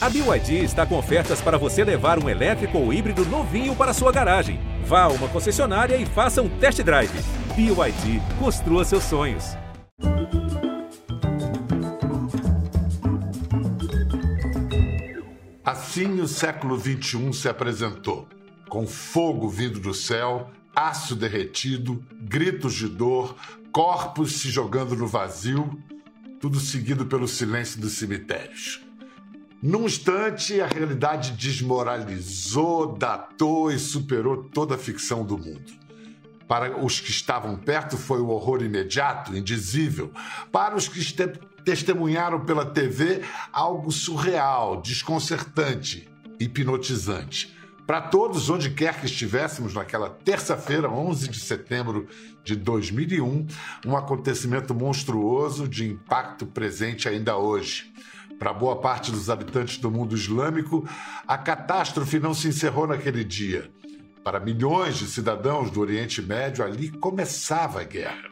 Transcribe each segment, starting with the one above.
A BYD está com ofertas para você levar um elétrico ou híbrido novinho para sua garagem. Vá a uma concessionária e faça um test drive. BYD, construa seus sonhos. Assim o século XXI se apresentou, com fogo vindo do céu, aço derretido, gritos de dor, corpos se jogando no vazio, tudo seguido pelo silêncio dos cemitérios. Num instante, a realidade desmoralizou, datou e superou toda a ficção do mundo. Para os que estavam perto, foi o horror imediato, indizível. Para os que testemunharam pela TV, algo surreal, desconcertante, hipnotizante. Para todos, onde quer que estivéssemos naquela terça-feira, 11 de setembro de 2001, um acontecimento monstruoso de impacto presente ainda hoje. Para boa parte dos habitantes do mundo islâmico, a catástrofe não se encerrou naquele dia. Para milhões de cidadãos do Oriente Médio, ali começava a guerra.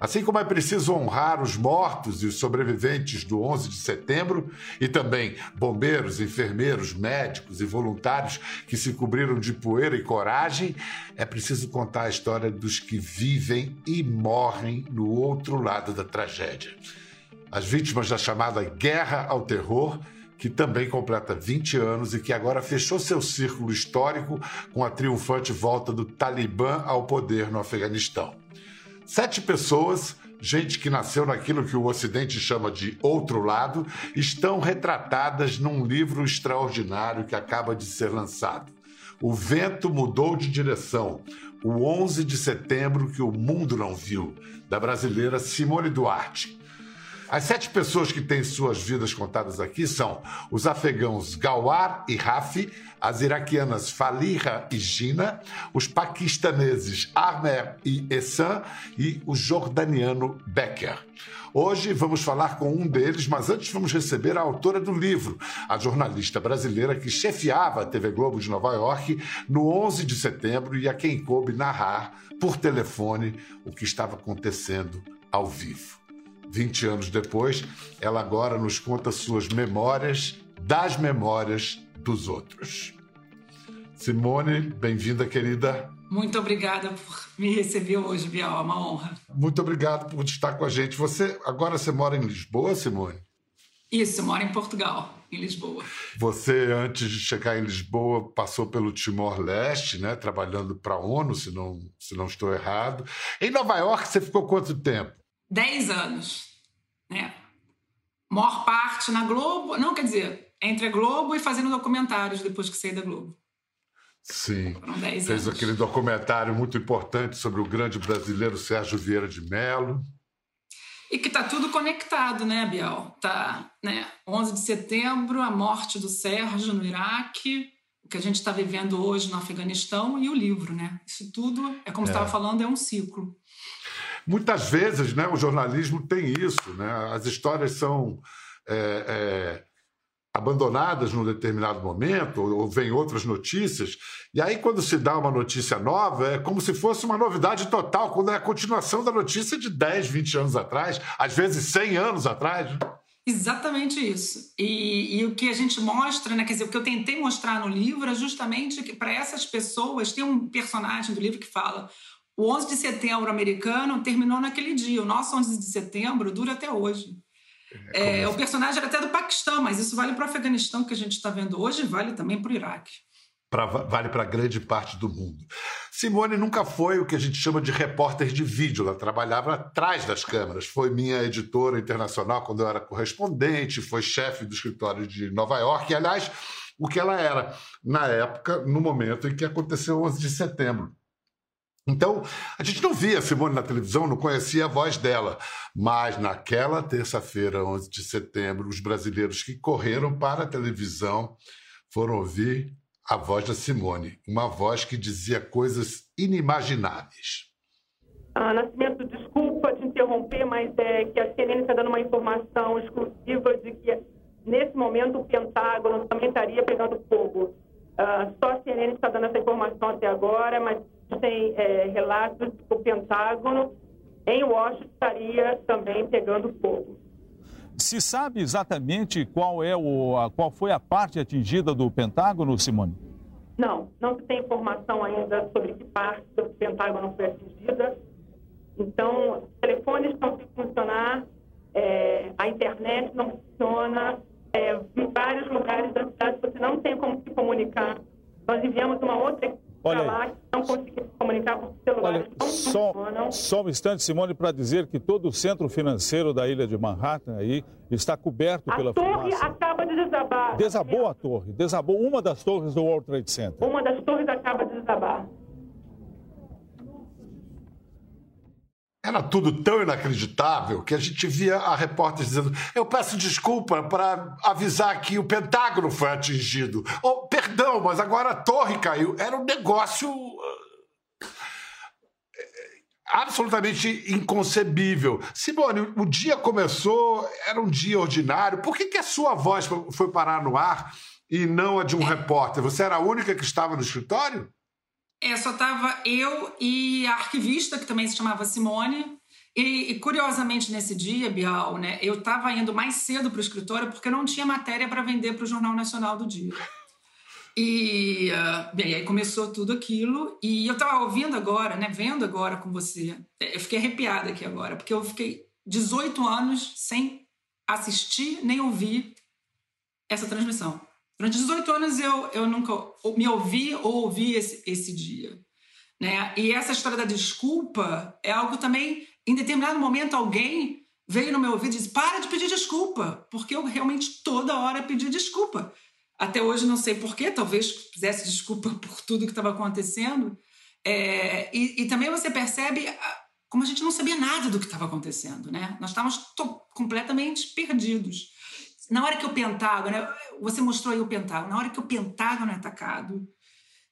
Assim como é preciso honrar os mortos e os sobreviventes do 11 de setembro, e também bombeiros, enfermeiros, médicos e voluntários que se cobriram de poeira e coragem, é preciso contar a história dos que vivem e morrem no outro lado da tragédia as vítimas da chamada Guerra ao Terror, que também completa 20 anos e que agora fechou seu círculo histórico com a triunfante volta do Talibã ao poder no Afeganistão. Sete pessoas, gente que nasceu naquilo que o Ocidente chama de outro lado, estão retratadas num livro extraordinário que acaba de ser lançado. O vento mudou de direção. O 11 de setembro que o mundo não viu, da brasileira Simone Duarte. As sete pessoas que têm suas vidas contadas aqui são os afegãos Gawar e Rafi, as iraquianas Faliha e Gina, os paquistaneses Armer e Essan e o jordaniano Becker. Hoje vamos falar com um deles, mas antes vamos receber a autora do livro, a jornalista brasileira que chefiava a TV Globo de Nova York no 11 de setembro e a quem coube narrar por telefone o que estava acontecendo ao vivo. 20 anos depois, ela agora nos conta suas memórias das memórias dos outros. Simone, bem-vinda, querida. Muito obrigada por me receber hoje, Bial. É uma honra. Muito obrigado por estar com a gente. Você agora você mora em Lisboa, Simone? Isso, eu moro em Portugal, em Lisboa. Você, antes de chegar em Lisboa, passou pelo Timor-Leste, né? Trabalhando para a ONU, se não, se não estou errado. Em Nova York, você ficou quanto tempo? 10 anos. Né? Maior parte na Globo, não quer dizer, entre a Globo e fazendo documentários depois que saí da Globo. Sim. Fez anos. aquele documentário muito importante sobre o grande brasileiro Sérgio Vieira de Mello. E que está tudo conectado, né, Biel? Tá, né? 11 de setembro, a morte do Sérgio no Iraque, o que a gente está vivendo hoje no Afeganistão e o livro, né? Isso tudo, é como é. você estava falando, é um ciclo. Muitas vezes né, o jornalismo tem isso, né? as histórias são é, é, abandonadas num determinado momento, ou, vem outras notícias, e aí quando se dá uma notícia nova, é como se fosse uma novidade total, quando é a continuação da notícia de 10, 20 anos atrás, às vezes 100 anos atrás. Né? Exatamente isso. E, e, o que a gente mostra, né, quer dizer, o que eu tentei mostrar no livro é justamente que para essas pessoas, tem um personagem do livro que fala: o 11 de setembro americano terminou naquele dia. O nosso 11 de setembro dura até hoje. É, é, o personagem era até do Paquistão, mas isso vale para o Afeganistão que a gente está vendo hoje e vale também para o Iraque. Pra, vale para grande parte do mundo. Simone nunca foi o que a gente chama de repórter de vídeo, ela trabalhava atrás das câmeras. Foi minha editora internacional quando eu era correspondente, foi chefe do escritório de Nova York, e, aliás, o que ela era na época, no momento em que aconteceu o 11 de setembro. Então, a gente não via a Simone na televisão, não conhecia a voz dela. Mas naquela terça-feira, 11 de setembro, os brasileiros que correram para a televisão foram ouvir a voz da Simone, uma voz que dizia coisas inimagináveis. Ah, Nascimento, desculpa te interromper, mas é que a CNN está dando uma informação exclusiva de que nesse momento o Pentágono também estaria pegando fogo. Ah, só a CNN está dando essa informação até agora, mas tem é, relatos de que o Pentágono em Washington estaria também pegando fogo. Se sabe exatamente qual, é o, a, qual foi a parte atingida do Pentágono, Simone? Não, não tem informação ainda sobre que parte do Pentágono foi atingida. Então, os telefones estão sem funcionar, é, a internet não funciona, é, em vários lugares da cidade você não tem como se comunicar. Nós enviamos uma outra equipe lá que não conseguimos comunicar com. Olha, não só, funcionam. só um instante, Simone, para dizer que todo o centro financeiro da ilha de Manhattan aí está coberto a pela torre fumaça. acaba de desabar. Desabou a torre, desabou uma das torres do World Trade Center. Uma das torres acaba de desabar. Era tudo tão inacreditável que a gente via a repórter dizendo: Eu peço desculpa para avisar que o Pentágono foi atingido. Oh, perdão, mas agora a torre caiu. Era um negócio uh, absolutamente inconcebível. Simone, o dia começou, era um dia ordinário. Por que, que a sua voz foi parar no ar e não a de um repórter? Você era a única que estava no escritório? É, só tava eu e a arquivista, que também se chamava Simone. E, e curiosamente, nesse dia, Bial, né, eu estava indo mais cedo para o escritório porque não tinha matéria para vender para o Jornal Nacional do dia. E uh, bem, aí começou tudo aquilo. E eu estava ouvindo agora, né, vendo agora com você. Eu fiquei arrepiada aqui agora, porque eu fiquei 18 anos sem assistir nem ouvir essa transmissão. Durante 18 anos eu, eu nunca me ouvi ou ouvi esse, esse dia. Né? E essa história da desculpa é algo também, em determinado momento, alguém veio no meu ouvido e disse: para de pedir desculpa, porque eu realmente toda hora pedi desculpa. Até hoje não sei porquê, talvez fizesse desculpa por tudo que estava acontecendo. É, e, e, também você percebe como a gente não sabia nada do que estava acontecendo, né? Nós estávamos completamente perdidos. Na hora que o Pentágono, você mostrou aí o Pentágono, na hora que o Pentágono é atacado,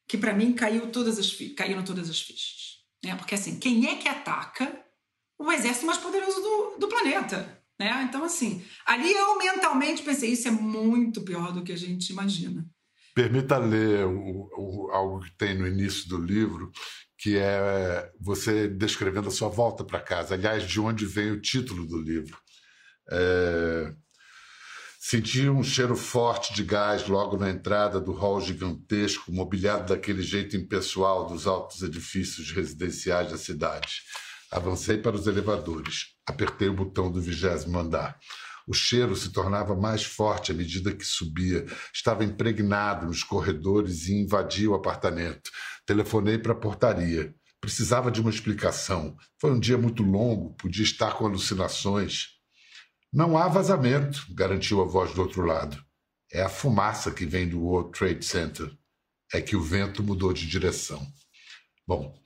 que para mim caiu todas as caíram todas as fichas, né? Porque assim, quem é que ataca o exército mais poderoso do, do planeta? Né? Então, assim, ali eu mentalmente pensei, isso é muito pior do que a gente imagina. Permita ler o, o, algo que tem no início do livro, que é você descrevendo a sua volta para casa. Aliás, de onde vem o título do livro. É, Senti um cheiro forte de gás logo na entrada do hall gigantesco, mobiliado daquele jeito impessoal dos altos edifícios residenciais da cidade. Avancei para os elevadores. Apertei o botão do vigésimo andar. O cheiro se tornava mais forte à medida que subia. Estava impregnado nos corredores e invadia o apartamento. Telefonei para a portaria. Precisava de uma explicação. Foi um dia muito longo, podia estar com alucinações. Não há vazamento, garantiu a voz do outro lado. É a fumaça que vem do World Trade Center. É que o vento mudou de direção. Bom,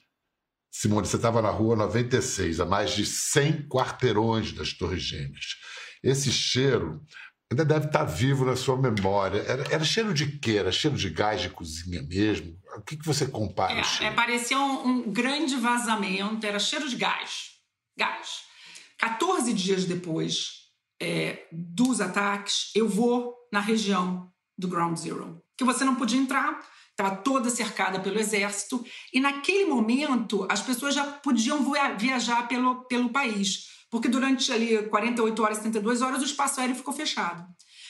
Simone, você estava na rua 96, a mais de 100 quarteirões das Torres Gêmeas. Esse cheiro ainda deve estar vivo na sua memória. Era, era cheiro de quê? Era cheiro de gás de cozinha mesmo? O que, que você compara é? É, parecia um, um grande vazamento, era cheiro de gás. Gás. 14 dias depois, é, dos ataques, eu vou na região do Ground Zero, que você não podia entrar, estava toda cercada pelo exército, e naquele momento as pessoas já podiam viajar pelo, pelo país, porque durante ali 48 horas, 72 horas, o espaço aéreo ficou fechado.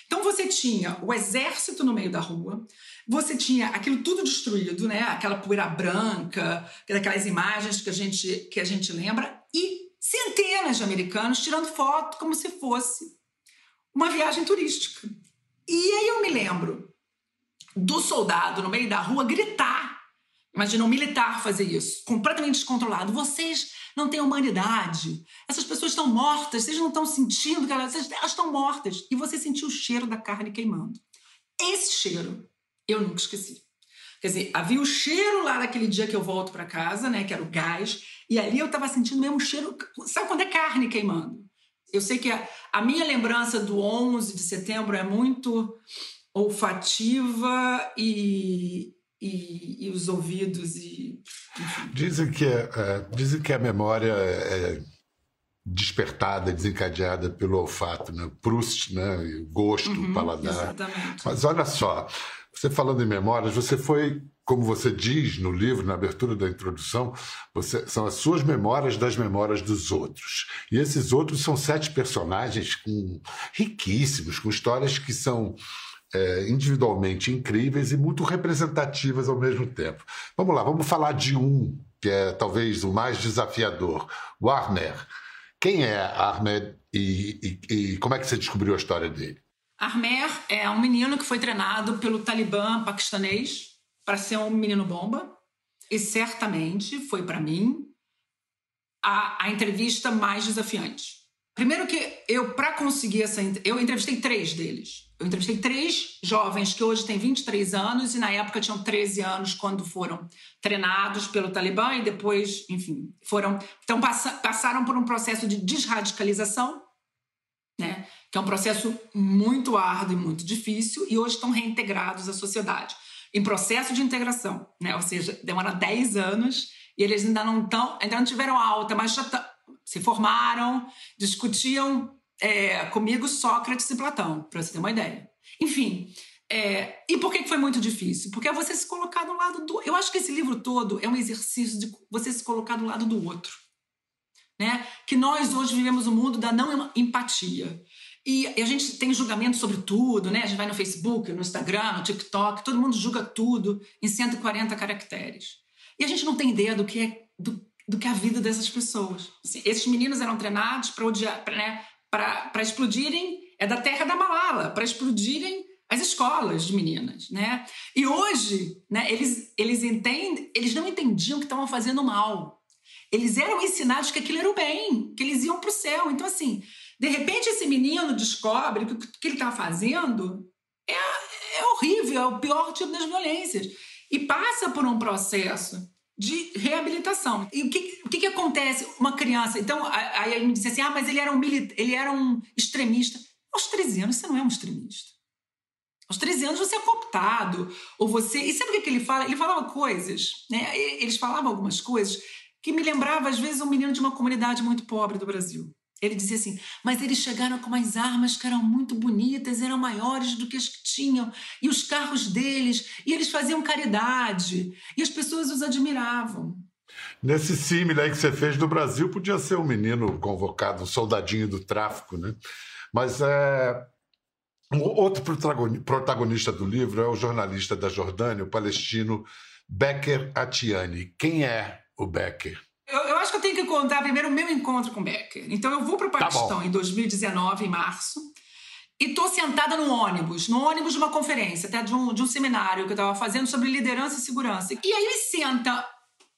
Então você tinha o exército no meio da rua, você tinha aquilo tudo destruído, né? Aquela poeira branca, aquelas imagens que a gente que a gente lembra e centenas de americanos tirando foto como se fosse uma viagem turística. E aí eu me lembro do soldado no meio da rua gritar. Imagina um militar fazer isso, completamente descontrolado. Vocês não têm humanidade. Essas pessoas estão mortas. Vocês não estão sentindo que elas, elas estão mortas. E você sentiu o cheiro da carne queimando. Esse cheiro eu nunca esqueci. Quer dizer, havia o cheiro lá daquele dia que eu volto para casa, né, que era o gás, e ali eu estava sentindo mesmo o cheiro, sabe quando é carne queimando? Eu sei que a, a minha lembrança do 11 de setembro é muito olfativa e, e, e os ouvidos e enfim. dizem que é, é, dizem que a memória é despertada, desencadeada pelo olfato, né? Proust, né? Gosto, uhum, paladar. Exatamente. Mas olha só, Você falando em memórias, você foi, como você diz no livro, na abertura da introdução, você, são as suas memórias das memórias dos outros. E esses outros são sete personagens com, riquíssimos, com histórias que são é, individualmente incríveis e muito representativas ao mesmo tempo. Vamos lá, vamos falar de um que é talvez o mais desafiador, o Ahmed. Quem é Ahmed e, e, e como é que você descobriu a história dele? Armer é um menino que foi treinado pelo Talibã paquistanês para ser um menino bomba. E certamente foi para mim a, a, entrevista mais desafiante. Primeiro que eu, para conseguir essa... Eu entrevistei três deles. Eu entrevistei três jovens que hoje têm 23 anos e na época tinham 13 anos quando foram treinados pelo Talibã e depois, enfim, foram... Então passaram por um processo de desradicalização, né? Que é um processo muito árduo e muito difícil, e hoje estão reintegrados à sociedade, em processo de integração, né? ou seja, demora 10 anos e eles ainda não estão, ainda não tiveram alta, mas já se formaram, discutiam é, comigo Sócrates e Platão, para você ter uma ideia. Enfim, é, e por que foi muito difícil? Porque é você se colocar do lado do. Eu acho que esse livro todo é um exercício de você se colocar do lado do outro. Né? Que nós hoje vivemos o um mundo da não empatia. E a gente tem julgamento sobre tudo, né? A gente vai no Facebook, no Instagram, no TikTok, todo mundo julga tudo em 140 caracteres. E a gente não tem ideia do que é do, do que é a vida dessas pessoas. Assim, esses meninos eram treinados para né? para explodirem é da terra da Malala, para explodirem as escolas de meninas, né? E hoje, né, eles eles entendem, eles não entendiam que estavam fazendo mal. Eles eram ensinados que aquilo era o bem, que eles iam para o céu. Então assim, de repente, esse menino descobre que o que ele está fazendo é, é horrível, é o pior tipo das violências. E passa por um processo de reabilitação. E o que, o que, que acontece? Uma criança. Então, aí ele me disse assim: ah, mas ele era um, ele era um extremista. Aos 13 anos, você não é um extremista. Aos 13 anos você é cooptado, ou você. E sabe o que, que ele fala? Ele falava coisas, né? Eles falavam algumas coisas que me lembrava, às vezes, um menino de uma comunidade muito pobre do Brasil. Ele dizia assim: mas eles chegaram com umas armas que eram muito bonitas, eram maiores do que as que tinham, e os carros deles, e eles faziam caridade, e as pessoas os admiravam. Nesse símile aí que você fez do Brasil, podia ser um menino convocado, um soldadinho do tráfico, né? Mas é. Outro protagonista do livro é o jornalista da Jordânia, o palestino Becker Atiani. Quem é o Becker? Acho que eu tenho que contar primeiro o meu encontro com Becker. Então, eu vou para o tá Paquistão tá em 2019, em março, e estou sentada no ônibus, no ônibus de uma conferência, até de um, de um seminário que eu estava fazendo sobre liderança e segurança. E aí senta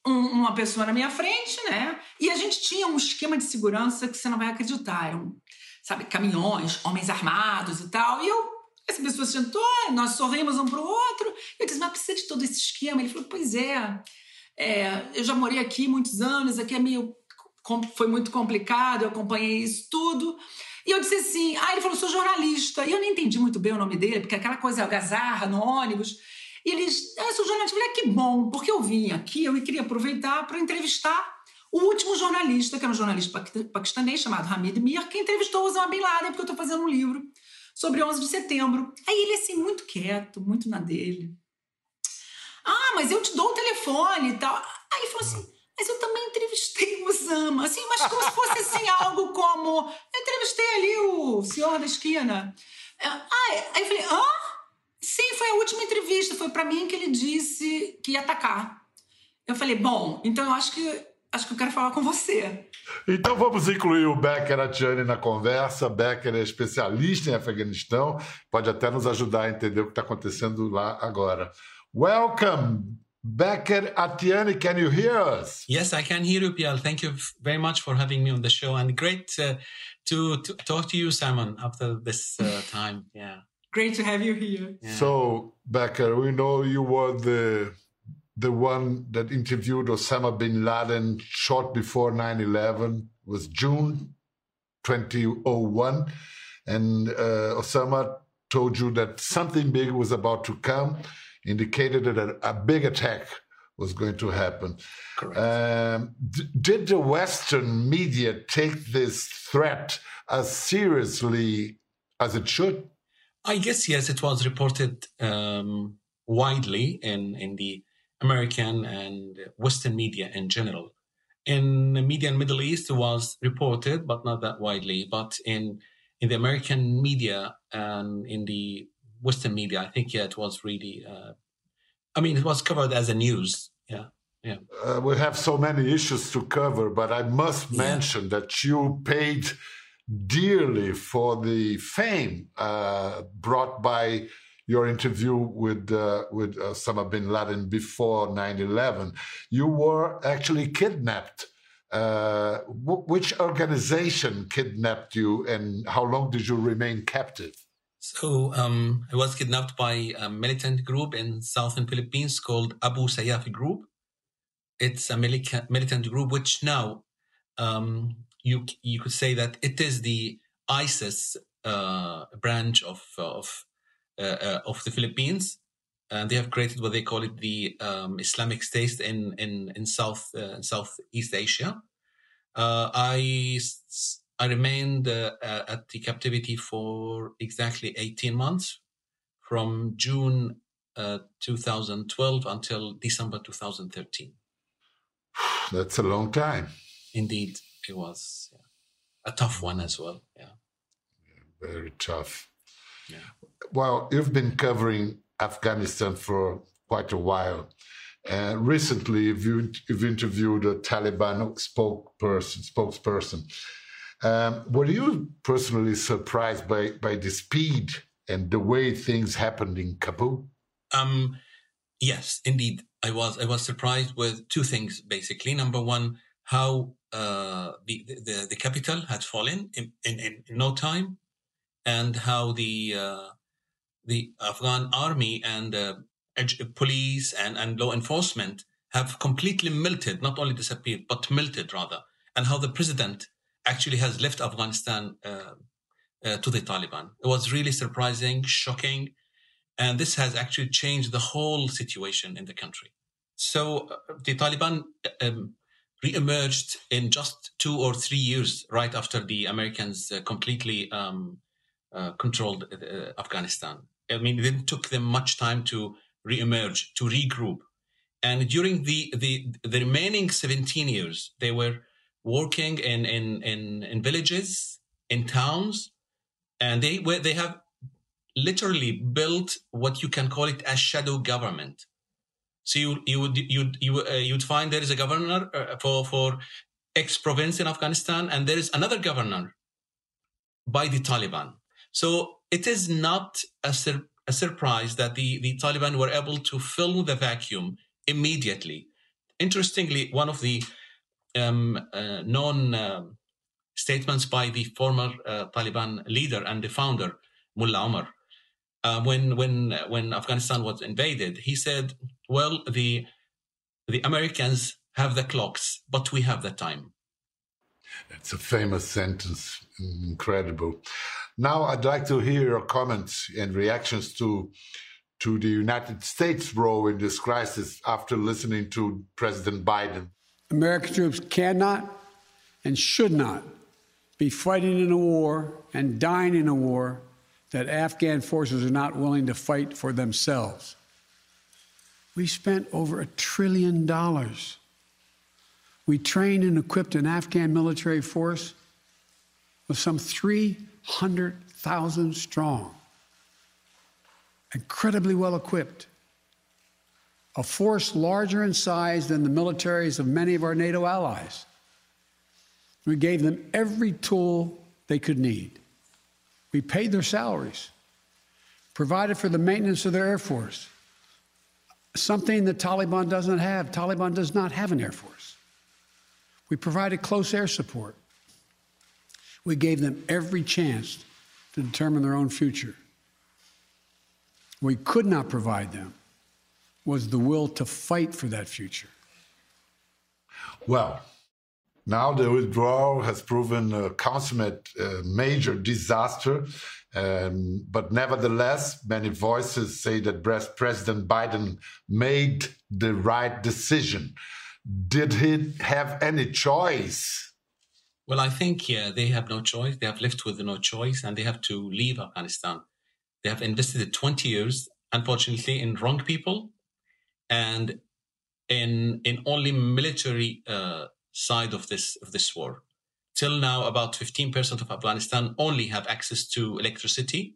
um, uma pessoa na minha frente, né? E a gente tinha um esquema de segurança que você não vai acreditar. Eram, sabe, caminhões, homens armados e tal. E eu, essa pessoa sentou, nós sorrimos um para o outro. Eu disse, mas precisa de todo esse esquema? Ele falou, pois é. É, eu já morei aqui muitos anos, aqui é meio, foi muito complicado, eu acompanhei isso tudo. E eu disse assim, ah, ele falou, sou jornalista. E eu nem entendi muito bem o nome dele, porque aquela coisa algazarra no ônibus. E eles, ah, sou jornalista. Eu falei, ah, que bom, porque eu vim aqui, eu queria aproveitar para entrevistar o último jornalista, que era um jornalista paquistanês chamado Hamid Mir, que entrevistou Osama Bin Laden, porque eu estou fazendo um livro sobre 11 de setembro. Aí ele, assim, muito quieto, muito na dele. Ah, mas eu te dou o telefone e tal. Aí falou assim: mas eu também entrevistei o Osama, assim, mas como se fosse assim, algo como. Eu entrevistei ali o senhor da esquina. Ah, aí eu falei: hã? Sim, foi a última entrevista, foi para mim que ele disse que ia atacar. Eu falei: bom, então eu acho que acho que eu quero falar com você. Então vamos incluir o Becker Atiane na conversa. Becker é especialista em Afeganistão, pode até nos ajudar a entender o que está acontecendo lá agora. Welcome, Becker Atiani. Can you hear us? Yes, I can hear you, Pial. Thank you very much for having me on the show, and great uh, to, to, talk to you, Simon, after this uh, time. Yeah, great to have you here. Yeah. So, Becker, we know you were the the one that interviewed Osama bin Laden short before 9/11. Was June 2001, and uh, Osama told you that something big was about to come indicated that a, a big attack was going to happen. Um, did the Western media take this threat as seriously as it should? I guess yes, it was reported um, widely in, in the American and Western media in general. In the media in Middle East, it was reported, but not that widely. But in in the American media and in the Western media, I think yeah, it was really. Uh, I mean, it was covered as a news. Yeah, yeah. Uh, we have so many issues to cover, but I must mention yeah. that you paid dearly for the fame uh, brought by your interview with uh, with Osama bin Laden before 9/11. You were actually kidnapped. Uh, which organization kidnapped you, and how long did you remain captive? So um, I was kidnapped by a militant group in southern Philippines called Abu Sayyaf Group. It's a militant group which now um, you you could say that it is the ISIS uh, branch of of uh, uh, of the Philippines, and they have created what they call it the um, Islamic State in in in South uh, Southeast Asia. Uh, I I remained uh, at the captivity for exactly 18 months, from June 2012 until December 2013. That's a long time. Indeed, it was yeah. a tough one as well. Yeah. yeah very tough. Yeah. Well, you've been covering Afghanistan for quite a while. And recently, you've, you've interviewed a Taliban spokesperson. spokesperson. Um, were you personally surprised by, by the speed and the way things happened in Kabul? Um, yes, indeed. I was I was surprised with two things basically. Number one, how uh, the, the the capital had fallen in, in, in no time, and how the uh, the Afghan army and uh, police and, and law enforcement have completely melted, not only disappeared, but melted rather, and how the president actually has left Afghanistan uh, uh, to the Taliban. It was really surprising, shocking, and this has actually changed the whole situation in the country. So uh, the Taliban um, re-emerged in just two or three years right after the Americans uh, completely um, uh, controlled uh, Afghanistan. I mean, it didn't took them much time to re-emerge, to regroup. And during the, the, the remaining 17 years, they were working in, in, in, in villages, in towns, and they, were, they have literally built what you can call it a shadow government. So you you would you you uh, you'd find there is a governor uh, for for X province in Afghanistan, and there is another governor by the Taliban. So it is not a, sur- a surprise that the, the Taliban were able to fill the vacuum immediately. Interestingly, one of the um, uh, known uh, statements by the former uh, Taliban leader and the founder, Mullah Omar, uh, when when when Afghanistan was invaded, he said, "Well, the the Americans have the clocks, but we have the time." It's a famous sentence, incredible. Now, I'd like to hear your comments and reactions to to the United States' role in this crisis after listening to President Biden. American troops cannot and should not be fighting in a war and dying in a war that Afghan forces are not willing to fight for themselves. We spent over a trillion dollars. We trained and equipped an Afghan military force with some 300,000 strong, incredibly well equipped, a force larger in size than the militaries of many of our NATO allies. We gave them every tool they could need. We paid their salaries, provided for the maintenance of their Air Force, something the Taliban doesn't have. Taliban does not have an Air Force. We provided close air support. We gave them every chance to determine their own future. We could not provide them was the will to fight for that future. Well, now the withdrawal has proven a consummate uh, major disaster. Um, but nevertheless, many voices say that President Biden made the right decision. Did he have any choice? Well, I think yeah, they have no choice. They have left with no choice, and they have to leave Afghanistan. They have invested 20 years unfortunately, in wrong people and in in only military uh, side of this of this war. Till now, about 15% of Afghanistan only have access to electricity.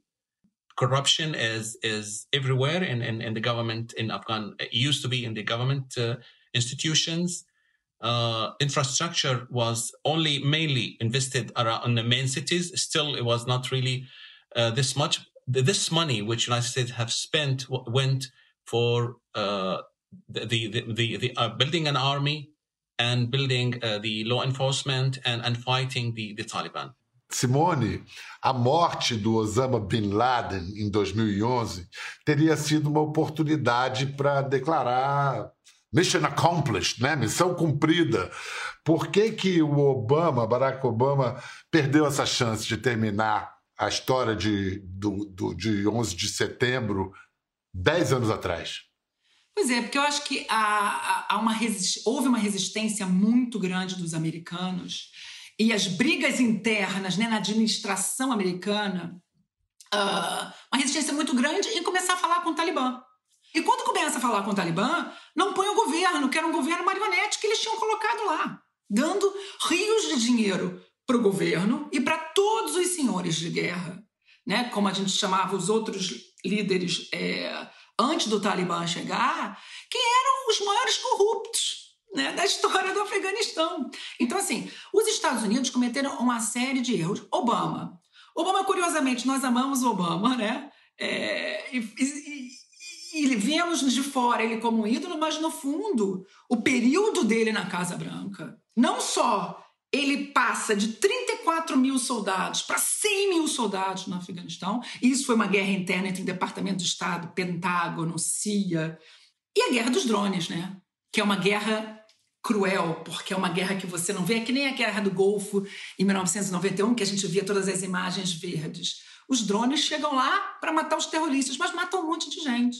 Corruption is is everywhere in, in, in the government in Afghan. It used to be in the government uh, institutions. Uh, infrastructure was only mainly invested around the main cities. Still, it was not really uh, this much. This money, which United States have spent, went for uh, the the the, the uh, building an army and building uh, the law enforcement and, and fighting the, the Taliban. Simone, a morte do Osama Bin Laden em 2011 teria sido uma oportunidade para declarar mission accomplished, né? missão cumprida. Por que, que o Obama, Barack Obama, perdeu essa chance de terminar a história de, do, do, de 11 de setembro dez anos atrás? Pois é, porque eu acho que há, há uma houve uma resistência muito grande dos americanos e as brigas internas né, na administração americana, uh, uma resistência muito grande em começar a falar com o Talibã. E quando começa a falar com o Talibã, não põe o governo, que era um governo marionete que eles tinham colocado lá, dando rios de dinheiro para o governo e para todos os senhores de guerra, né? como a gente chamava os outros líderes é, antes do Talibã chegar, que eram os maiores corruptos né, da história do Afeganistão. Então, assim, os Estados Unidos cometeram uma série de erros. Obama. Obama, curiosamente, nós amamos Obama, né? É, e, e, e vemos de fora ele como um ídolo, mas no fundo, o período dele na Casa Branca, não só ele passa de 34 mil soldados para 100 mil soldados no Afeganistão. Isso foi uma guerra interna entre o Departamento de Estado, Pentágono, CIA. E a guerra dos drones, né? Que é uma guerra cruel, porque é uma guerra que você não vê, é que nem a guerra do Golfo em 1991, que a gente via todas as imagens verdes. Os drones chegam lá para matar os terroristas, mas matam um monte de gente.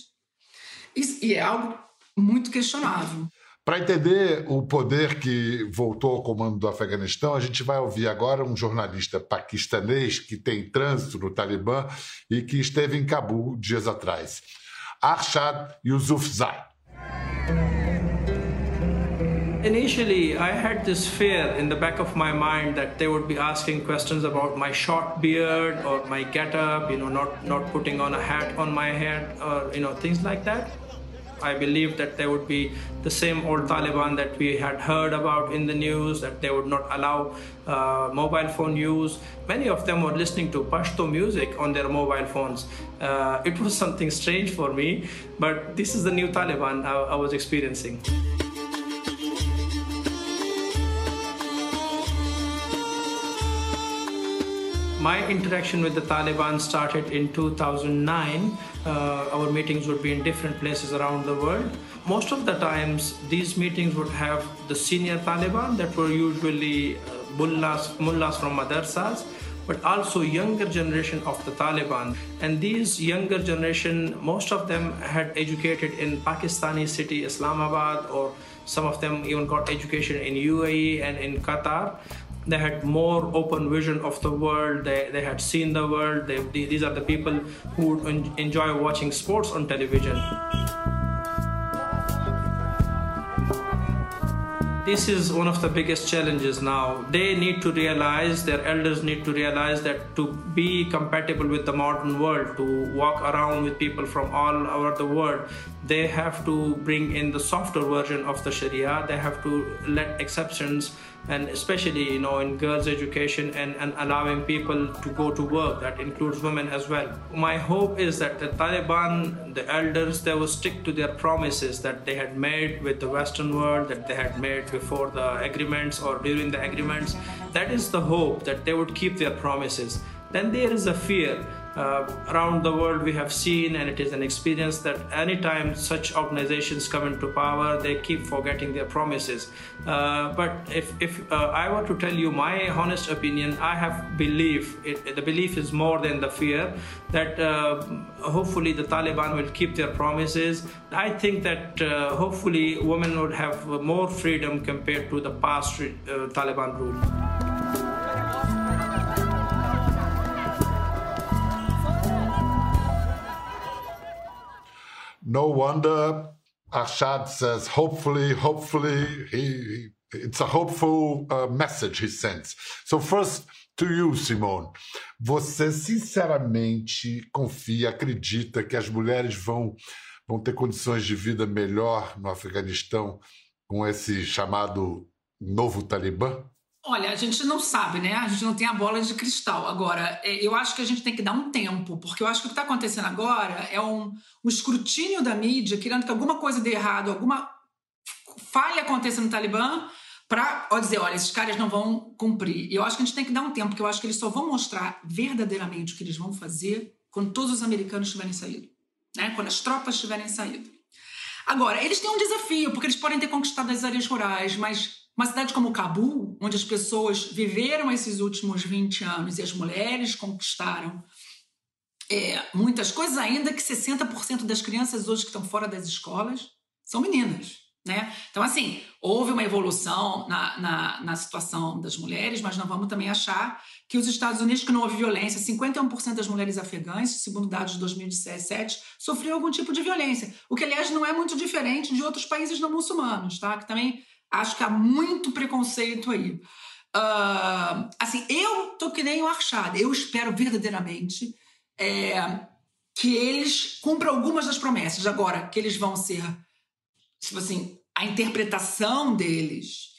E é algo muito questionável. Para entender o poder que voltou ao comando do Afeganistão, a gente vai ouvir agora um jornalista paquistanês que tem trânsito no Talibã e que esteve em Cabul dias atrás. Arshad Yusufzai. Initially, I had this fear in the back of my mind that they would be asking questions about my short beard or my getup, you know, not, not putting on a hat on my head or, you know, things like that. I believed that they would be the same old Taliban that we had heard about in the news, that they would not allow uh, mobile phone use. Many of them were listening to Pashto music on their mobile phones. Uh, it was something strange for me, but this is the new Taliban I, I was experiencing. My interaction with the Taliban started in 2009. Uh, our meetings would be in different places around the world. Most of the times, these meetings would have the senior Taliban that were usually uh, mullahs, mullahs from madrasas, but also younger generation of the Taliban. And these younger generation, most of them had educated in Pakistani city Islamabad, or some of them even got education in UAE and in Qatar they had more open vision of the world they, they had seen the world they, these are the people who enjoy watching sports on television. This is one of the biggest challenges now. They need to realize their elders need to realize that to be compatible with the modern world to walk around with people from all over the world they have to bring in the softer version of the sharia. They have to let exceptions and especially you know in girls education and, and allowing people to go to work that includes women as well. My hope is that the taliban the elders they will stick to their promises that they had made with the western world that they had made before the agreements or during the agreements. That is the hope that they would keep their promises. Then there is a fear uh, around the world we have seen and it is an experience that anytime such organizations come into power they keep forgetting their promises. Uh, but if, if uh, i were to tell you my honest opinion i have belief it, the belief is more than the fear that uh, hopefully the taliban will keep their promises. I think that uh, hopefully women would have more freedom compared to the past uh, taliban rule No wonder Arshad says, hopefully, hopefully, he, he it's a hopeful uh, message he sends. So first, to you, Simone. Você sinceramente confia, acredita que as mulheres vão, vão ter condições de vida melhor no Afeganistão com esse chamado novo Talibã? Olha, a gente não sabe, né? A gente não tem a bola de cristal. Agora, é, eu acho que a gente tem que dar um tempo, porque eu acho que o que está acontecendo agora é um, um escrutínio da mídia querendo que alguma coisa dê errado, alguma falha aconteça no Talibã para dizer, olha, esses caras não vão cumprir. E eu acho que a gente tem que dar um tempo, porque eu acho que eles só vão mostrar verdadeiramente o que eles vão fazer quando todos os americanos tiverem saído, né? Quando as tropas tiverem saído. Agora, eles têm um desafio, porque eles podem ter conquistado as áreas rurais, mas uma cidade como Cabul, onde as pessoas viveram esses últimos 20 anos e as mulheres conquistaram é, muitas coisas, ainda que 60% das crianças hoje que estão fora das escolas são meninas. Né? Então, assim, houve uma evolução na, na, na, situação das mulheres, mas não vamos também achar que os Estados Unidos, que não houve violência, 51% das mulheres afegãs, segundo dados de 2017, sofriam algum tipo de violência, o que, aliás, não é muito diferente de outros países não muçulmanos, tá? que também Acho que há muito preconceito aí. Uh, assim, eu tô que nem o Archada. Eu espero verdadeiramente é, que eles cumpram algumas das promessas. Agora, que eles vão ser, tipo assim, a interpretação deles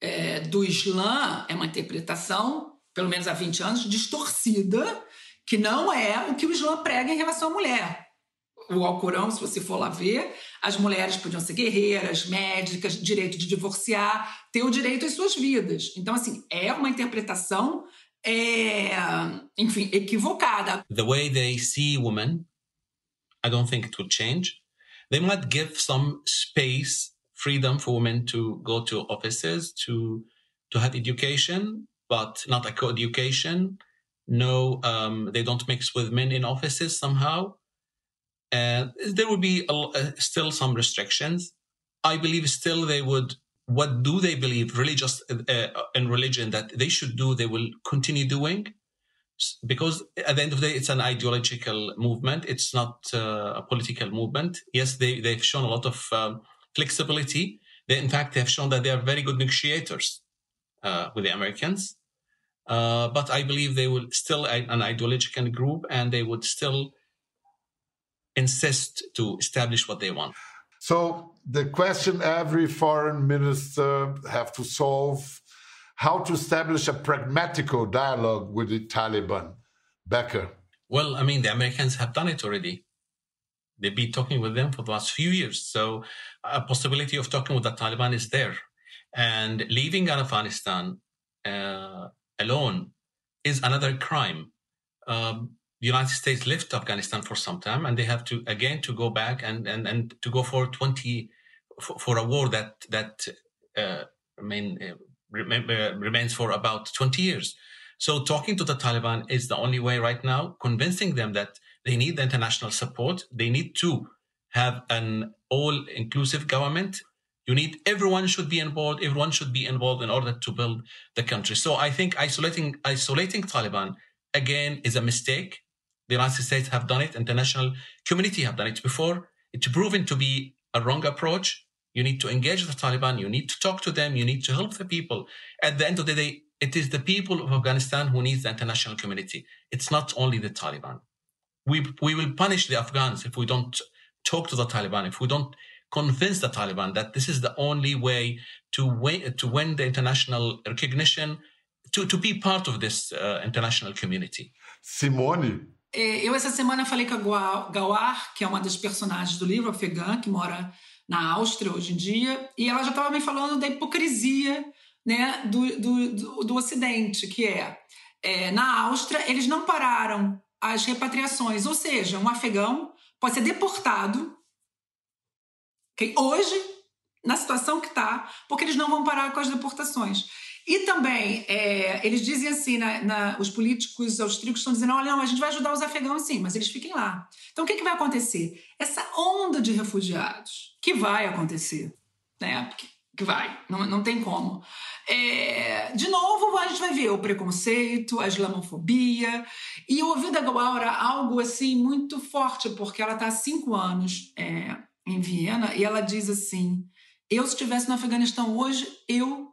é, do Islã é uma interpretação, pelo menos há 20 anos, distorcida, que não é o que o Islã prega em relação à mulher o Alcorão, se você for lá ver, as mulheres podiam ser guerreiras, médicas, direito de divorciar, ter o direito às suas vidas. Então, assim, é uma interpretação, é, enfim, equivocada. The way they see women, I don't think it will change. They might give some space, freedom for women to go to offices, to to have education, but not a co-education. No, um, they don't mix with men in offices somehow. Uh, there would be a, uh, still some restrictions. I believe still they would. What do they believe religious uh, in religion that they should do? They will continue doing because at the end of the day, it's an ideological movement. It's not uh, a political movement. Yes, they they've shown a lot of um, flexibility. They, in fact, they have shown that they are very good negotiators uh, with the Americans. Uh, but I believe they will still an ideological group, and they would still insist to establish what they want. So the question every foreign minister have to solve how to establish a pragmatical dialogue with the Taliban. Becker. Well, I mean, the Americans have done it already. They've been talking with them for the last few years. So a possibility of talking with the Taliban is there. And leaving Afghanistan uh, alone is another crime. Um, the United States left Afghanistan for some time, and they have to again to go back and and, and to go for twenty for, for a war that that uh, uh, remember, remains for about twenty years. So talking to the Taliban is the only way right now, convincing them that they need the international support. They need to have an all-inclusive government. You need everyone should be involved. Everyone should be involved in order to build the country. So I think isolating isolating Taliban again is a mistake. The United States have done it. International community have done it before. It's proven to be a wrong approach. You need to engage the Taliban. You need to talk to them. You need to help the people. At the end of the day, it is the people of Afghanistan who needs the international community. It's not only the Taliban. We, we will punish the Afghans if we don't talk to the Taliban, if we don't convince the Taliban that this is the only way to win, to win the international recognition, to, to be part of this uh, international community. Simone, eu essa semana falei com a Gawar, que é uma das personagens do livro, afegã, que mora na Áustria hoje em dia, e ela já estava me falando da hipocrisia né, do, do, do, do Ocidente, que é, é, na Áustria eles não pararam as repatriações, ou seja, um afegão pode ser deportado okay, hoje, na situação que está, porque eles não vão parar com as deportações. E também, é, eles dizem assim, na, na, os políticos austríacos estão dizendo, olha, não, a gente vai ajudar os afegãos sim, mas eles fiquem lá. Então, o que, que vai acontecer? Essa onda de refugiados, que vai acontecer, né? Porque que vai, não, não tem como. É, de novo, a gente vai ver o preconceito, a islamofobia. E eu ouvi da Gaura algo assim muito forte, porque ela está há cinco anos é, em Viena e ela diz assim: eu, se estivesse no Afeganistão hoje, eu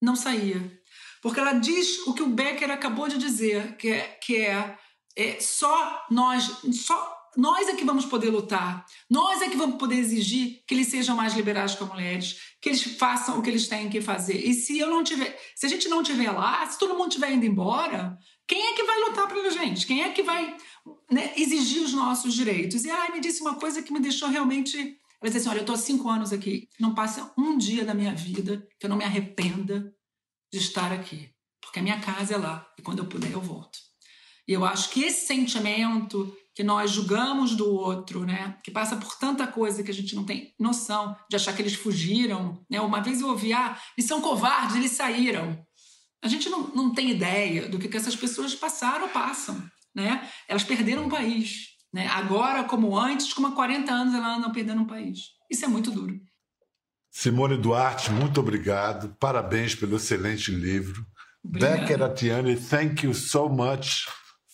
não saía. Porque ela diz o que o Becker acabou de dizer, que é, que é, é só nós, só nós é que vamos poder lutar, nós é que vamos poder exigir que eles sejam mais liberais com as mulheres, que eles façam o que eles têm que fazer. E se eu não tiver, se a gente não tiver lá, se todo mundo estiver indo embora, quem é que vai lutar pela gente? Quem é que vai né, exigir os nossos direitos? E ai, me disse uma coisa que me deixou realmente. Ela disse assim: olha, eu estou há cinco anos aqui, não passa um dia da minha vida que eu não me arrependa de estar aqui, porque a minha casa é lá e quando eu puder eu volto. E eu acho que esse sentimento que nós julgamos do outro, né? Que passa por tanta coisa que a gente não tem noção de achar que eles fugiram, né? Uma vez eu ouvi, ah, eles são covardes, eles saíram. A gente não, não tem ideia do que, que essas pessoas passaram ou passam, né? Elas perderam um país, né? Agora, como antes, como há 40 anos elas andam perdendo um país. Isso é muito duro. Simone Duarte, muito obrigado. Parabéns pelo excelente livro. Becker Atiani, thank you so much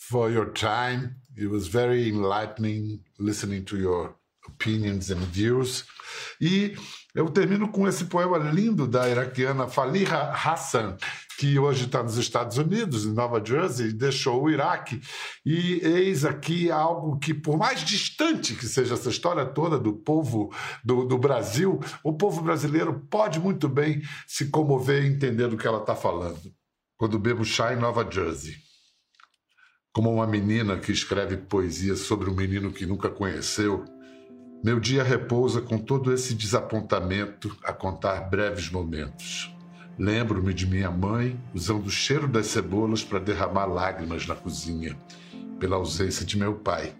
for your time. It was very enlightening listening to your opinions and views. E eu termino com esse poema lindo da iraquiana Faliha Hassan, que hoje está nos Estados Unidos, em Nova Jersey, deixou o Iraque. E eis aqui algo que, por mais distante que seja essa história toda do povo do, do Brasil, o povo brasileiro pode muito bem se comover e entender do que ela está falando. Quando bebo chá em Nova Jersey como uma menina que escreve poesia sobre um menino que nunca conheceu, meu dia repousa com todo esse desapontamento a contar breves momentos. Lembro-me de minha mãe usando o cheiro das cebolas para derramar lágrimas na cozinha, pela ausência de meu pai,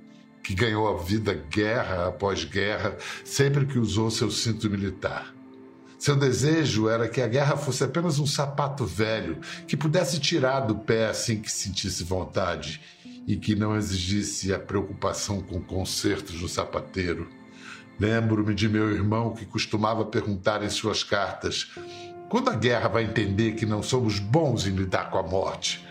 que ganhou a vida guerra após guerra sempre que usou seu cinto militar. Seu desejo era que a guerra fosse apenas um sapato velho que pudesse tirar do pé assim que sentisse vontade e que não exigisse a preocupação com consertos no sapateiro. Lembro-me de meu irmão que costumava perguntar em suas cartas: quando a guerra vai entender que não somos bons em lidar com a morte?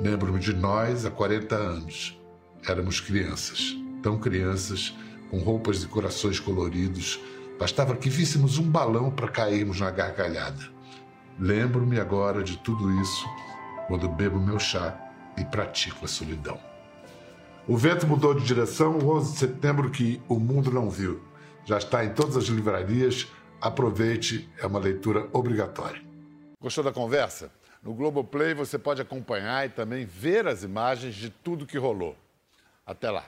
Lembro-me de nós há 40 anos. Éramos crianças, tão crianças, com roupas e corações coloridos Bastava que víssemos um balão para cairmos na gargalhada. Lembro-me agora de tudo isso quando bebo meu chá e pratico a solidão. O vento mudou de direção o 11 de setembro que o mundo não viu. Já está em todas as livrarias. Aproveite, é uma leitura obrigatória. Gostou da conversa? No Globoplay você pode acompanhar e também ver as imagens de tudo que rolou. Até lá.